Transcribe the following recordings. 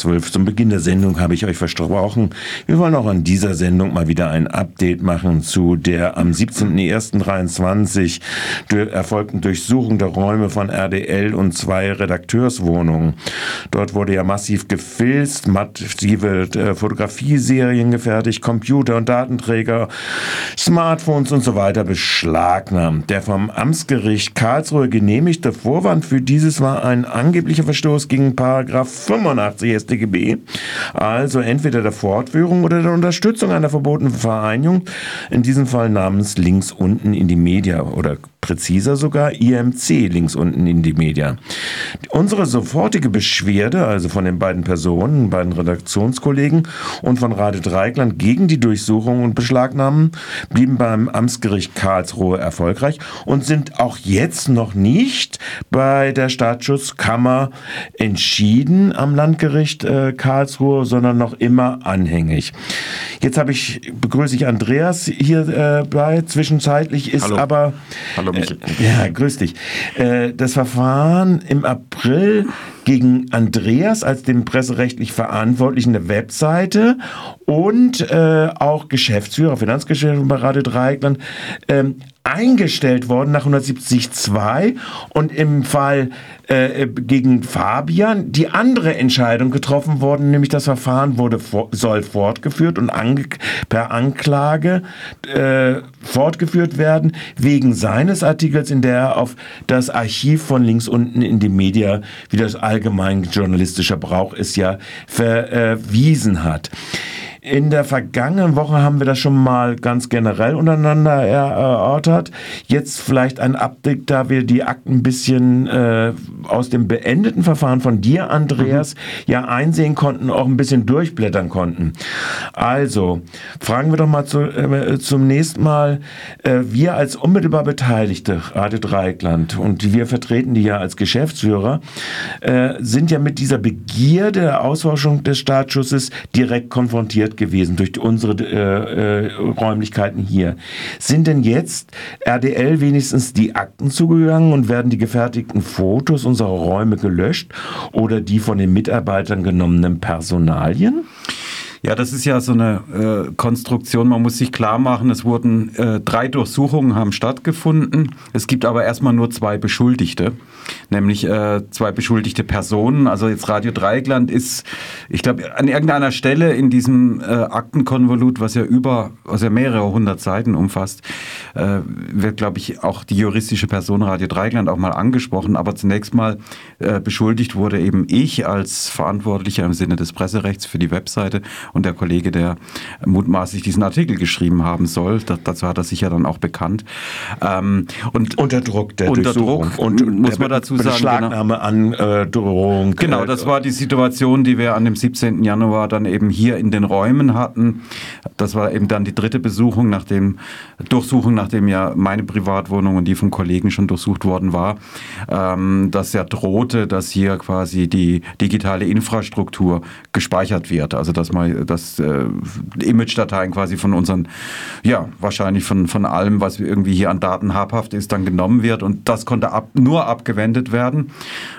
12. Zum Beginn der Sendung habe ich euch versprochen, wir wollen auch an dieser Sendung mal wieder ein Update machen zu der am 17.01.23 erfolgten Durchsuchung der Räume von RDL und zwei Redakteurswohnungen. Dort wurde ja massiv gefilzt, massive äh, Fotografieserien gefertigt, Computer und Datenträger, Smartphones und so weiter beschlagnahmt. Der vom Amtsgericht Karlsruhe genehmigte Vorwand für dieses war ein angeblicher Verstoß gegen Paragraph 85 StGB, also entweder der Fortführung oder der Unterstützung einer verbotenen Vereinigung, in diesem Fall namens links unten in die Media oder präziser sogar IMC links unten in die Media. Unsere sofortige Beschwerde, also von den beiden Personen, beiden Redaktionskollegen und von Radio Dreikland gegen die Durchsuchung und Beschlagnahmen, blieben beim Amtsgericht Karlsruhe erfolgreich und sind auch jetzt noch nicht bei der Staatsschutzkammer entschieden am Landgericht äh, Karlsruhe, sondern noch immer anhängig. Jetzt habe ich begrüße ich Andreas hier äh, bei. Zwischenzeitlich ist Hallo. aber Hallo Michael. äh, ja, grüß dich. Äh, das Verfahren im April gegen Andreas als dem presserechtlich Verantwortlichen der Webseite und äh, auch Geschäftsführer, Finanzgeschäftsführer bei Radio Dreieckland, ähm, eingestellt worden nach 170.2 und im Fall äh, gegen Fabian die andere Entscheidung getroffen worden, nämlich das Verfahren wurde for soll fortgeführt und ange per Anklage äh, fortgeführt werden wegen seines Artikels, in der er auf das Archiv von links unten in die Media, wie das allgemein journalistischer Brauch ist, ja verwiesen hat. In der vergangenen Woche haben wir das schon mal ganz generell untereinander erörtert. Jetzt vielleicht ein Update, da wir die Akten ein bisschen äh, aus dem beendeten Verfahren von dir, Andreas, mhm. ja einsehen konnten, auch ein bisschen durchblättern konnten. Also, fragen wir doch mal zu, äh, zum nächsten Mal, äh, wir als unmittelbar Beteiligte, Radio Dreieckland, und wir vertreten die ja als Geschäftsführer, äh, sind ja mit dieser Begierde der Ausforschung des Staatsschutzes direkt konfrontiert gewesen durch unsere äh, äh, Räumlichkeiten hier. Sind denn jetzt RDL wenigstens die Akten zugegangen und werden die gefertigten Fotos unserer Räume gelöscht oder die von den Mitarbeitern genommenen Personalien? Ja, das ist ja so eine äh, Konstruktion. Man muss sich klar machen, es wurden äh, drei Durchsuchungen haben stattgefunden. Es gibt aber erstmal nur zwei Beschuldigte, nämlich äh, zwei beschuldigte Personen. Also jetzt Radio Dreieckland ist, ich glaube, an irgendeiner Stelle in diesem äh, Aktenkonvolut, was ja über, was ja mehrere hundert Seiten umfasst, äh, wird, glaube ich, auch die juristische Person Radio Dreieckland auch mal angesprochen. Aber zunächst mal äh, beschuldigt wurde eben ich als Verantwortlicher im Sinne des Presserechts für die Webseite und der Kollege, der mutmaßlich diesen Artikel geschrieben haben soll. Das, dazu hat er sich ja dann auch bekannt. Ähm, und unter Druck der unter Druck und muss man dazu sagen, Beschlagnahme genau, an Drohung. Genau, das war die Situation, die wir an dem 17. Januar dann eben hier in den Räumen hatten. Das war eben dann die dritte Besuchung, nachdem Durchsuchung, nachdem ja meine Privatwohnung und die von Kollegen schon durchsucht worden war, ähm, dass ja drohte, dass hier quasi die digitale Infrastruktur gespeichert wird. Also dass man dass äh, Image-Dateien quasi von unseren, ja, wahrscheinlich von, von allem, was irgendwie hier an Daten habhaft ist, dann genommen wird. Und das konnte ab, nur abgewendet werden,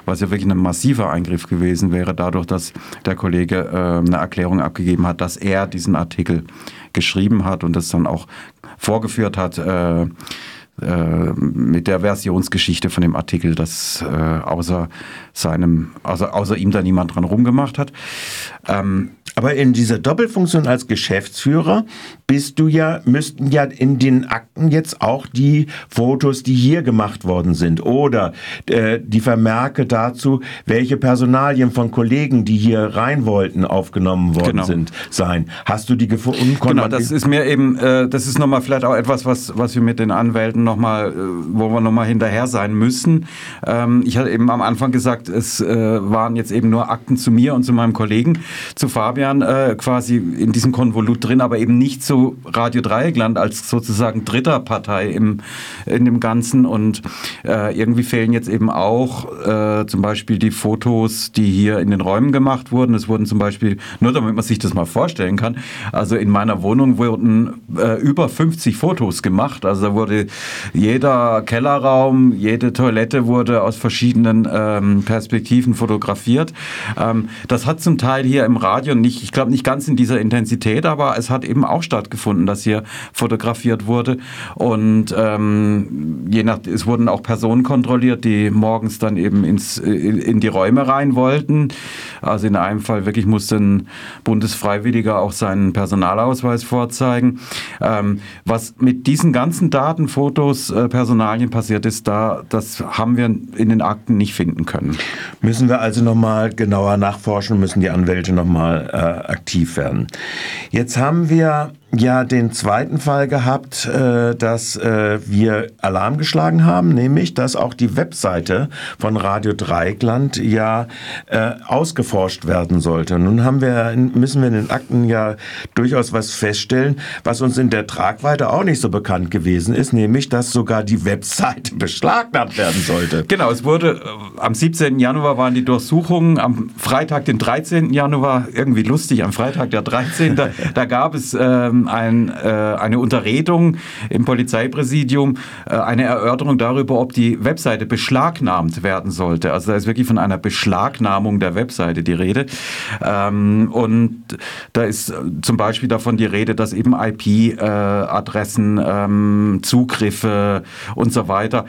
was ja wirklich ein massiver Eingriff gewesen wäre, dadurch, dass der Kollege äh, eine Erklärung abgegeben hat, dass er diesen Artikel geschrieben hat und das dann auch vorgeführt hat. Äh, äh mit der Versionsgeschichte von dem Artikel, dass äh, außer seinem, also außer ihm da niemand dran rumgemacht hat. Ähm, aber in dieser Doppelfunktion als Geschäftsführer bist du ja, müssten ja in den Akten jetzt auch die Fotos, die hier gemacht worden sind oder äh, die Vermerke dazu, welche Personalien von Kollegen, die hier rein wollten, aufgenommen worden genau. sind, sein. Hast du die gefunden? Genau, das ist mir eben, äh, das ist nochmal vielleicht auch etwas, was, was wir mit den Anwälten nochmal, äh, wo wir nochmal hinterher sein müssen. Ähm, ich hatte eben am Anfang gesagt, es äh, waren jetzt eben nur Akten zu mir und zu meinem Kollegen, zu Fabian äh, quasi in diesem Konvolut drin, aber eben nicht so Radio Dreieckland als sozusagen dritter Partei im, in dem Ganzen. Und äh, irgendwie fehlen jetzt eben auch äh, zum Beispiel die Fotos, die hier in den Räumen gemacht wurden. Es wurden zum Beispiel, nur damit man sich das mal vorstellen kann, also in meiner Wohnung wurden äh, über 50 Fotos gemacht. Also da wurde jeder Kellerraum, jede Toilette wurde aus verschiedenen ähm, Perspektiven fotografiert. Ähm, das hat zum Teil hier im Radio nicht, ich glaube nicht ganz in dieser Intensität, aber es hat eben auch stattgefunden, dass hier fotografiert wurde. Und ähm, je nach, es wurden auch Personen kontrolliert, die morgens dann eben ins, in, in die Räume rein wollten. Also in einem Fall wirklich musste ein Bundesfreiwilliger auch seinen Personalausweis vorzeigen. Ähm, was mit diesen ganzen Daten, Fotos, äh, Personalien passiert ist, da, das haben wir in den Akten nicht finden können. Müssen wir also nochmal genauer nachforschen, müssen die Anwälte nochmal äh, aktiv werden. Jetzt haben wir ja den zweiten Fall gehabt, äh, dass äh, wir Alarm geschlagen haben, nämlich, dass auch die Webseite von Radio Dreieckland ja äh, ausgeforscht werden sollte. Nun haben wir, müssen wir in den Akten ja durchaus was feststellen, was uns in der Tragweite auch nicht so bekannt gewesen ist, nämlich, dass sogar die Webseite beschlagnahmt werden sollte. Genau, es wurde am 17. Januar waren die Durchsuchungen, am Freitag, den 13. Januar, irgendwie lustig, am Freitag, der 13. da, da gab es ähm, ein, äh, eine Unterredung im Polizeipräsidium, äh, eine Erörterung darüber, ob die Webseite beschlagnahmt werden sollte. Also da ist wirklich von einer Beschlagnahmung der Webseite die Rede. Ähm, und da ist zum Beispiel davon die Rede, dass eben IP-Adressen, äh, ähm, Zugriffe und so weiter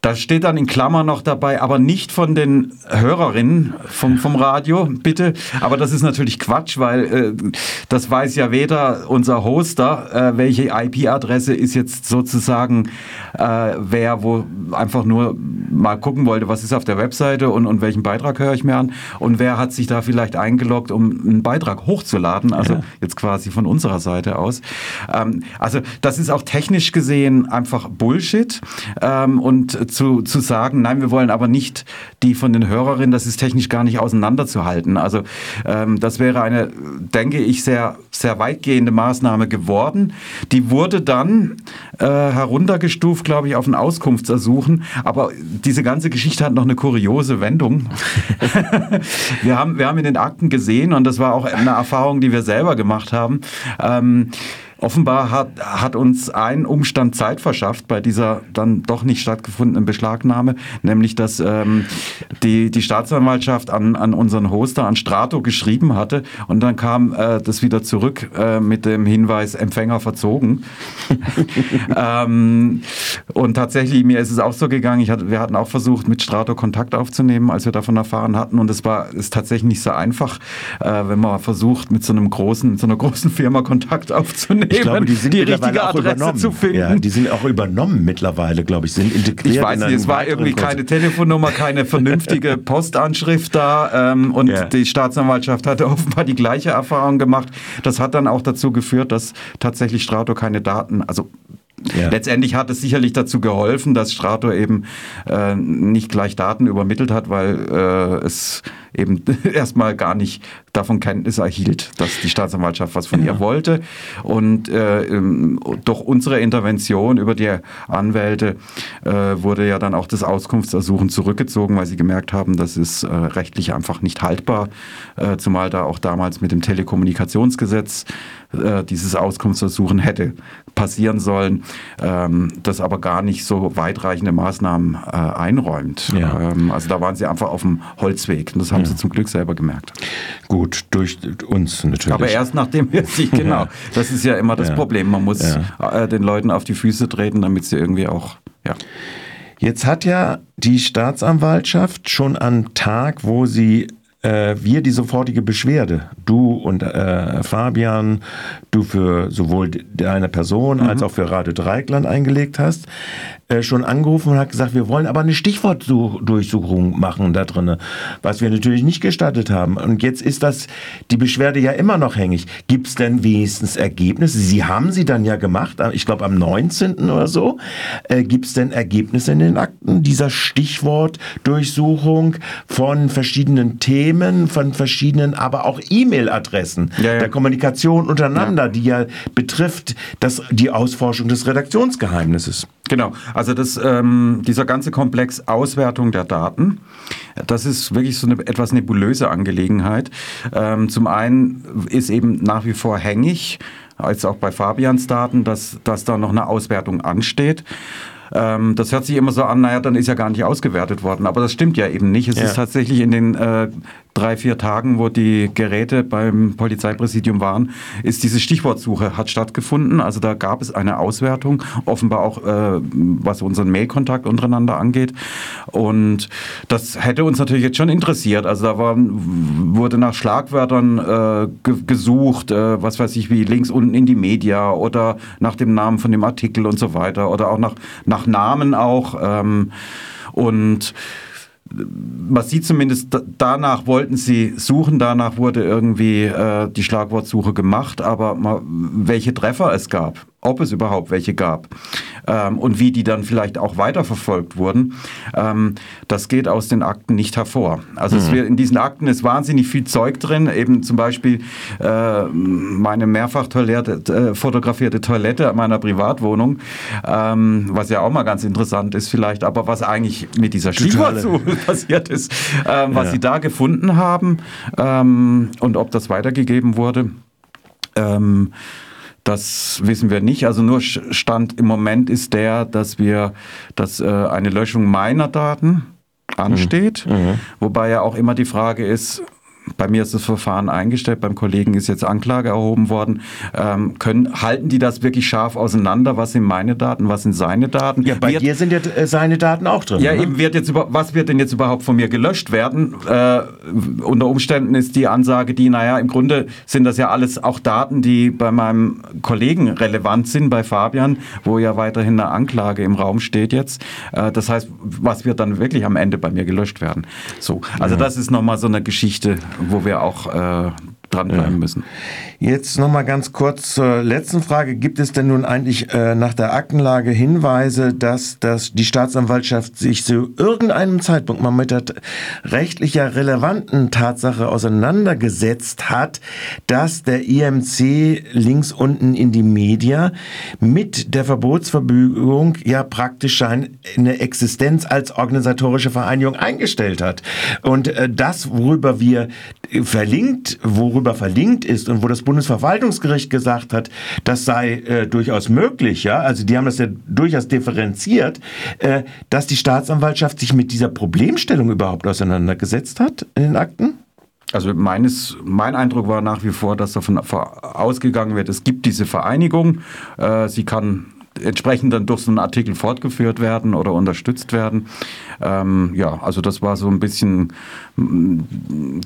da steht dann in Klammer noch dabei, aber nicht von den Hörerinnen vom, vom Radio, bitte. Aber das ist natürlich Quatsch, weil äh, das weiß ja weder unser Hoster, äh, welche IP-Adresse ist jetzt sozusagen, äh, wer wo einfach nur mal gucken wollte, was ist auf der Webseite und, und welchen Beitrag höre ich mir an und wer hat sich da vielleicht eingeloggt, um einen Beitrag hochzuladen, also ja. jetzt quasi von unserer Seite aus. Ähm, also das ist auch technisch gesehen einfach Bullshit ähm, und zu, zu sagen, nein, wir wollen aber nicht die von den Hörerinnen, das ist technisch gar nicht auseinanderzuhalten. Also ähm, das wäre eine, denke ich, sehr, sehr weitgehende Maßnahme geworden. Die wurde dann äh, heruntergestuft, glaube ich, auf ein Auskunftsersuchen. Aber diese ganze Geschichte hat noch eine kuriose Wendung. wir, haben, wir haben in den Akten gesehen, und das war auch eine Erfahrung, die wir selber gemacht haben, ähm, Offenbar hat, hat uns ein Umstand Zeit verschafft bei dieser dann doch nicht stattgefundenen Beschlagnahme, nämlich dass ähm, die, die Staatsanwaltschaft an, an unseren Hoster, an Strato geschrieben hatte und dann kam äh, das wieder zurück äh, mit dem Hinweis Empfänger verzogen. ähm, und tatsächlich, mir ist es auch so gegangen, ich hatte, wir hatten auch versucht, mit Strato Kontakt aufzunehmen, als wir davon erfahren hatten und es war ist tatsächlich nicht so einfach, äh, wenn man versucht, mit so einem großen, mit so einer großen Firma Kontakt aufzunehmen ich glaube, die, sind die richtige Adresse übernommen. zu finden. Ja, die sind auch übernommen mittlerweile, glaube ich, sind integriert. Ich weiß nicht, es war irgendwie Kurs. keine Telefonnummer, keine vernünftige Postanschrift da ähm, und ja. die Staatsanwaltschaft hatte offenbar die gleiche Erfahrung gemacht. Das hat dann auch dazu geführt, dass tatsächlich Strato keine Daten, also ja. Letztendlich hat es sicherlich dazu geholfen, dass Strato eben äh, nicht gleich Daten übermittelt hat, weil äh, es eben erstmal gar nicht davon Kenntnis erhielt, dass die Staatsanwaltschaft was von ja. ihr wollte. Und äh, durch unsere Intervention über die Anwälte äh, wurde ja dann auch das Auskunftsersuchen zurückgezogen, weil sie gemerkt haben, das ist äh, rechtlich einfach nicht haltbar, äh, zumal da auch damals mit dem Telekommunikationsgesetz äh, dieses Auskunftsersuchen hätte passieren sollen, ähm, das aber gar nicht so weitreichende Maßnahmen äh, einräumt. Ja. Ähm, also da waren sie einfach auf dem Holzweg und das haben ja. sie zum Glück selber gemerkt. Gut, durch uns natürlich. Aber erst nachdem wir sie, genau, ja. das ist ja immer das Problem. Man muss äh, den Leuten auf die Füße treten, damit sie irgendwie auch, ja. Jetzt hat ja die Staatsanwaltschaft schon am Tag, wo sie äh, wir die sofortige Beschwerde, du und äh, Fabian, du für sowohl deine Person mhm. als auch für Radio Dreikland eingelegt hast, äh, schon angerufen und hat gesagt, wir wollen aber eine Stichwortdurchsuchung machen da drinne, was wir natürlich nicht gestattet haben. Und jetzt ist das die Beschwerde ja immer noch hängig. Gibt es denn wenigstens Ergebnisse? Sie haben sie dann ja gemacht, ich glaube am 19. oder so. Äh, Gibt es denn Ergebnisse in den Akten dieser Stichwortdurchsuchung von verschiedenen Themen? Systemen, von verschiedenen, aber auch E-Mail-Adressen Ja, ja. der Kommunikation untereinander, die ja betrifft das, die Ausforschung des Redaktionsgeheimnisses. Genau, also das, ähm, dieser ganze Komplex Auswertung der Daten, das ist wirklich so eine etwas nebulöse Angelegenheit. Ähm, zum einen ist eben nach wie vor hängig, als auch bei Fabians Daten, dass, dass da noch eine Auswertung ansteht. Ähm, das hört sich immer so an, naja, dann ist ja gar nicht ausgewertet worden. Aber das stimmt ja eben nicht. Es Ja. ist tatsächlich in den äh, drei, vier Tagen, wo die Geräte beim Polizeipräsidium waren, ist diese Stichwortsuche hat stattgefunden. Also da gab es eine Auswertung, offenbar auch äh, was unseren Mailkontakt untereinander angeht. Und das hätte uns natürlich jetzt schon interessiert. Also da war, wurde nach Schlagwörtern äh, ge gesucht, äh, was weiß ich, wie links unten in die Media oder nach dem Namen von dem Artikel und so weiter oder auch nach, nach Namen auch. Ähm, und man sieht zumindest, da- danach wollten sie suchen, danach wurde irgendwie äh, die Schlagwortsuche gemacht, aber mal, welche Treffer es gab, ob es überhaupt welche gab ähm, und wie die dann vielleicht auch weiterverfolgt wurden, ähm, das geht aus den Akten nicht hervor. Also es wird, in diesen Akten ist wahnsinnig viel Zeug drin, eben zum Beispiel äh, meine mehrfach toilette, äh, fotografierte Toilette meiner Privatwohnung, ähm, was ja auch mal ganz interessant ist vielleicht, aber was eigentlich mit dieser Stichwortsuche passiert ist, ähm, was Ja. sie da gefunden haben ähm, und ob das weitergegeben wurde. Ähm, das wissen wir nicht. Also nur Stand im Moment ist der, dass wir, dass äh, eine Löschung meiner Daten ansteht. Wobei ja auch immer die Frage ist, bei mir ist das Verfahren eingestellt, beim Kollegen ist jetzt Anklage erhoben worden. Ähm, können, halten die das wirklich scharf auseinander? Was sind meine Daten, was sind seine Daten? Ja, bei Wird- dir sind ja äh, seine Daten auch drin. ja, ne? eben wird jetzt über, was wird denn jetzt überhaupt von mir gelöscht werden? Äh, unter Umständen ist die Ansage die, naja, im Grunde sind das ja alles auch Daten, die bei meinem Kollegen relevant sind, bei Fabian, wo ja weiterhin eine Anklage im Raum steht jetzt. Äh, das heißt, was wird dann wirklich am Ende bei mir gelöscht werden? So, also das ist nochmal so eine Geschichte, wo wir auch äh, dranbleiben müssen. Jetzt noch mal ganz kurz zur letzten Frage. Gibt es denn nun eigentlich äh, nach der Aktenlage Hinweise, dass, dass die Staatsanwaltschaft sich zu irgendeinem Zeitpunkt mal mit der rechtlicher relevanten Tatsache auseinandergesetzt hat, dass der IMC links unten in die Media mit der Verbotsverfügung ja praktisch eine Existenz als organisatorische Vereinigung eingestellt hat? Und äh, das, worüber wir äh, verlinkt, worüber verlinkt ist und wo das Bundesverwaltungsgericht gesagt hat, das sei äh, durchaus möglich, ja, also die haben das ja durchaus differenziert, äh, dass die Staatsanwaltschaft sich mit dieser Problemstellung überhaupt auseinandergesetzt hat in den Akten? Also meines, mein Eindruck war nach wie vor, dass davon ausgegangen wird, es gibt diese Vereinigung, äh, sie kann entsprechend dann durch so einen Artikel fortgeführt werden oder unterstützt werden. Ähm, ja, also das war so ein bisschen, mm,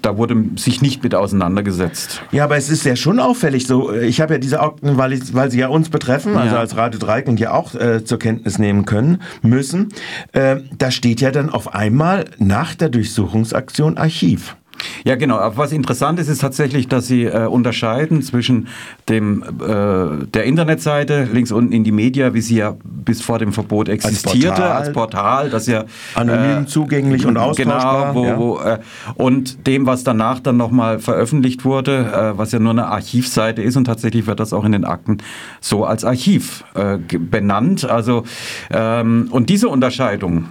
da wurde sich nicht mit auseinandergesetzt. Ja, aber es ist ja schon auffällig so. äh, Ich habe ja diese Akten, weil, ich, weil sie ja uns betreffen, also Ja. als Radio Dreieckland ja auch äh, zur Kenntnis nehmen können, müssen. Äh, da steht ja dann auf einmal nach der Durchsuchungsaktion Archiv. Ja, genau. Aber was interessant ist, ist tatsächlich, dass sie äh, unterscheiden zwischen dem äh, der Internetseite links unten in die Media, wie sie ja bis vor dem Verbot existierte, Portal. als Portal, das ja Anonym zugänglich und austauschbar, Genau, wo, ja. wo, äh, und dem, was danach dann nochmal veröffentlicht wurde, äh, was ja nur eine Archivseite ist und tatsächlich wird das auch in den Akten so als Archiv äh, benannt. Also ähm, und diese Unterscheidung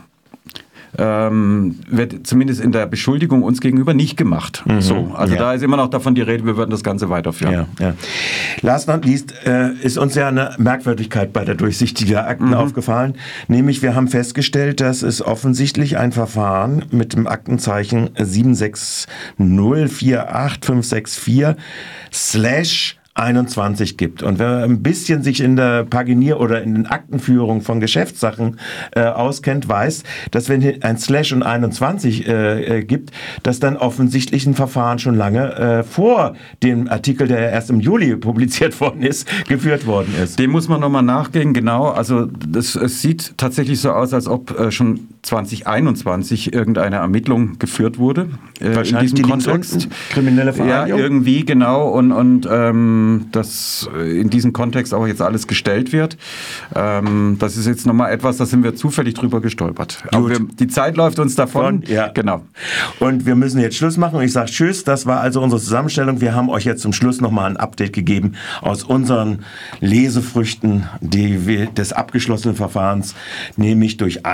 ähm, wird zumindest in der Beschuldigung uns gegenüber nicht gemacht. so, also ja. da ist immer noch davon die Rede, wir würden das Ganze weiterführen. Ja, ja. Last not least äh, ist uns ja eine Merkwürdigkeit bei der Durchsicht dieser Akten aufgefallen. Nämlich, wir haben festgestellt, dass es offensichtlich ein Verfahren mit dem Aktenzeichen 760486564 slash 21 gibt. Und wenn man ein bisschen sich in der Paginier- oder in den Aktenführung von Geschäftssachen äh, auskennt, weiß, dass wenn ein Slash und 21 äh, äh, gibt, dass dann offensichtlich ein Verfahren schon lange äh, vor dem Artikel, der erst im Juli publiziert worden ist, geführt worden ist. Dem muss man nochmal nachgehen, genau. Also das, es sieht tatsächlich so aus, als ob äh, schon 2021 irgendeine Ermittlung geführt wurde. Äh, in diesem Kontext. Kriminelle Vereinigung? Ja, irgendwie genau. Und, und ähm, dass in diesem Kontext auch jetzt alles gestellt wird. Ähm, das ist jetzt nochmal etwas, da sind wir zufällig drüber gestolpert. Aber wir, die Zeit läuft uns davon. Von, ja. Genau. Und wir müssen jetzt Schluss machen. Ich sage Tschüss. Das war also unsere Zusammenstellung. Wir haben euch jetzt zum Schluss nochmal ein Update gegeben aus unseren Lesefrüchten die des abgeschlossenen Verfahrens, nämlich durch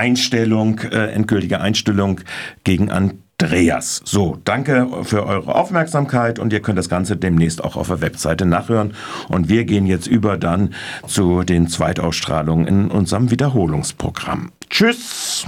Einstellung, äh, endgültige Einstellung gegen Andreas. So, danke für eure Aufmerksamkeit und ihr könnt das Ganze demnächst auch auf der Webseite nachhören. Und wir gehen jetzt über dann zu den Zweitausstrahlungen in unserem Wiederholungsprogramm. Tschüss!